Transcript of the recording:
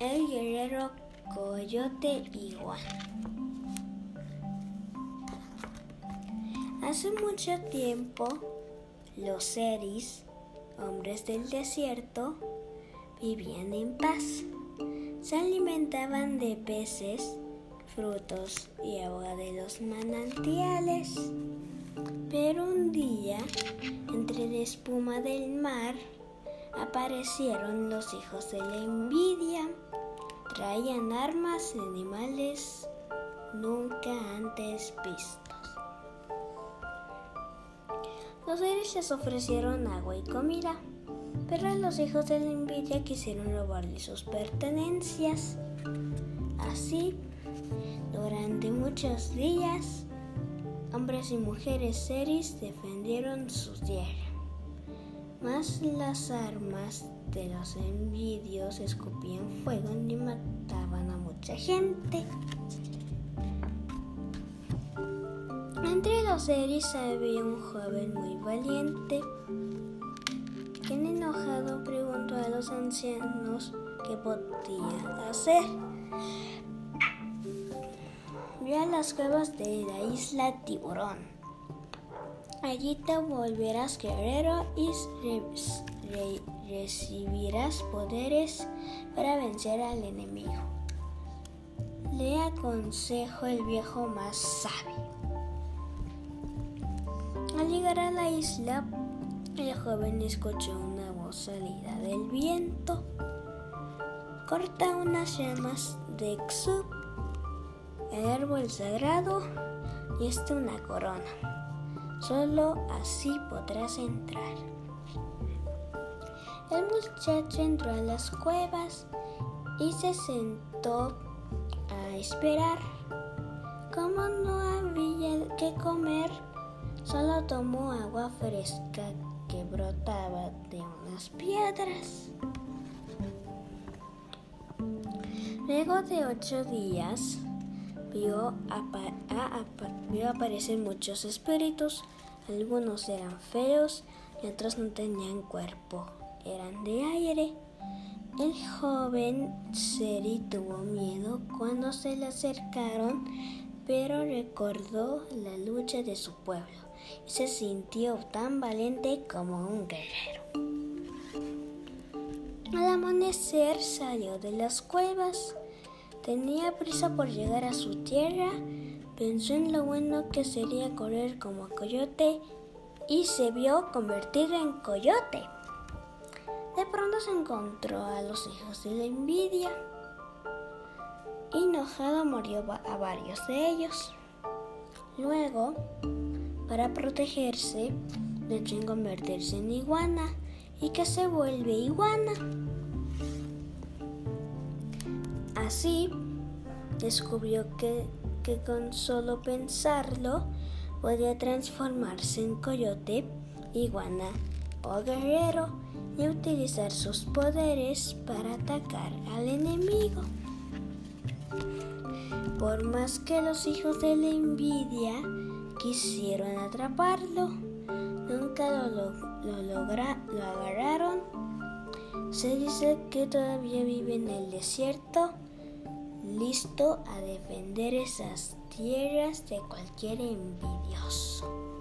el guerrero coyote iguana. Hace mucho tiempo, los seres, hombres del desierto, vivían en paz. Se alimentaban de peces, frutos y agua de los manantiales. Pero un día, entre la espuma del mar, aparecieron los hijos de la envidia. Traían armas y animales nunca antes vistos. Los seres les ofrecieron agua y comida, pero los hijos de la envidia quisieron robarle sus pertenencias. Así, durante muchos días, hombres y mujeres seres defendieron su tierra. Mas las armas de los envidios escupían fuego y mataban a mucha gente. Entre los seres había un joven muy valiente, quien enojado preguntó a los ancianos qué podía hacer. Ve a las cuevas de la isla Tiburón. Allí te volverás guerrero y recibirás poderes para vencer al enemigo. Le aconsejo el viejo más sabio. Al llegar a la isla, el joven escuchó una voz salida del viento. Corta unas llamas de Xup, el árbol sagrado, y esta una corona. Solo así podrás entrar. El muchacho entró a las cuevas y se sentó a esperar. Como no había que comer, Solo tomó agua fresca que brotaba de unas piedras. Luego de ocho días, vio, vio aparecer muchos espíritus. Algunos eran feos y otros no tenían cuerpo, eran de aire. El joven Seri tuvo miedo cuando se le acercaron, pero recordó la lucha de su pueblo y se sintió tan valiente como un guerrero. Al amanecer salió de las cuevas. Tenía prisa por llegar a su tierra. Pensó en lo bueno que sería correr como coyote y se vio convertido en coyote. De pronto se encontró a los hijos de la envidia. Enojado murió a varios de ellos. Luego para protegerse, deben convertirse en iguana y que se vuelve iguana. Así, descubrió que, que con solo pensarlo podía transformarse en coyote, iguana o guerrero y utilizar sus poderes para atacar al enemigo. Por más que los hijos de la envidia quisieron atraparlo. Nunca lo, lo, lo agarraron. Se dice que todavía vive en el desierto, listo a defender esas tierras de cualquier envidioso.